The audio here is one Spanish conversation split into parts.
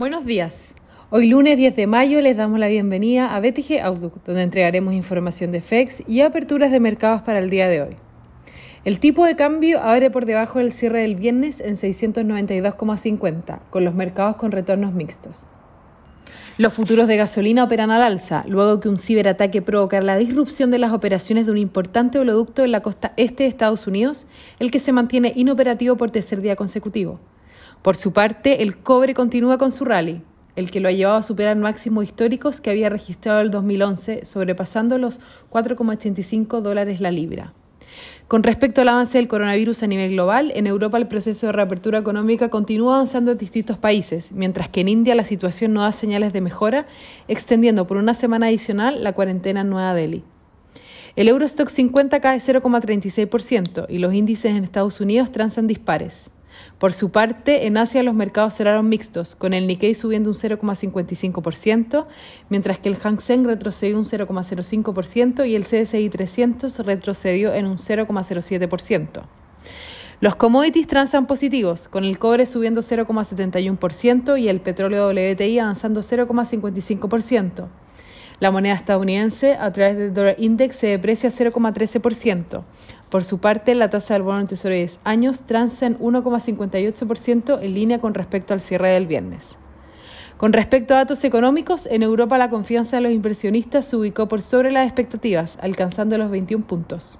Buenos días. Hoy lunes 10 de mayo les damos la bienvenida a BTG Outlook, donde entregaremos información de FEX y aperturas de mercados para el día de hoy. El tipo de cambio abre por debajo del cierre del viernes en 692,50, con los mercados con retornos mixtos. Los futuros de gasolina operan al alza, luego que un ciberataque provocara la disrupción de las operaciones de un importante oleoducto en la costa este de Estados Unidos, el que se mantiene inoperativo por tercer día consecutivo. Por su parte, el cobre continúa con su rally, el que lo ha llevado a superar máximos históricos que había registrado el 2011, sobrepasando los 4,85 dólares la libra. Con respecto al avance del coronavirus a nivel global, en Europa el proceso de reapertura económica continúa avanzando en distintos países, mientras que en India la situación no da señales de mejora, extendiendo por una semana adicional la cuarentena en Nueva Delhi. El Eurostock 50 cae 0,36% y los índices en Estados Unidos transan dispares. Por su parte, en Asia los mercados cerraron mixtos, con el Nikkei subiendo un 0,55%, mientras que el Hang Seng retrocedió un 0,05% y el CSI 300 retrocedió en un 0,07%. Los commodities transan positivos, con el cobre subiendo 0,71% y el petróleo WTI avanzando 0,55%. La moneda estadounidense, a través del Dollar Index, se deprecia 0,13%. Por su parte, la tasa del bono en tesoro de 10 años transa en 1,58% en línea con respecto al cierre del viernes. Con respecto a datos económicos, en Europa la confianza de los inversionistas se ubicó por sobre las expectativas, alcanzando los 21 puntos.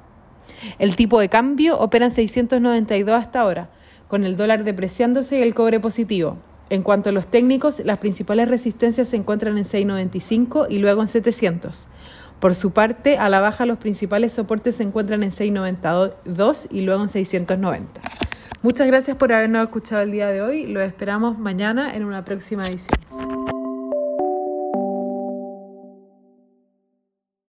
El tipo de cambio opera en 692 hasta ahora, con el dólar depreciándose y el cobre positivo. En cuanto a los técnicos, las principales resistencias se encuentran en 695 y luego en 700. Por su parte, a la baja los principales soportes se encuentran en 692 y luego en 690. Muchas gracias por habernos escuchado el día de hoy. Lo esperamos mañana en una próxima edición.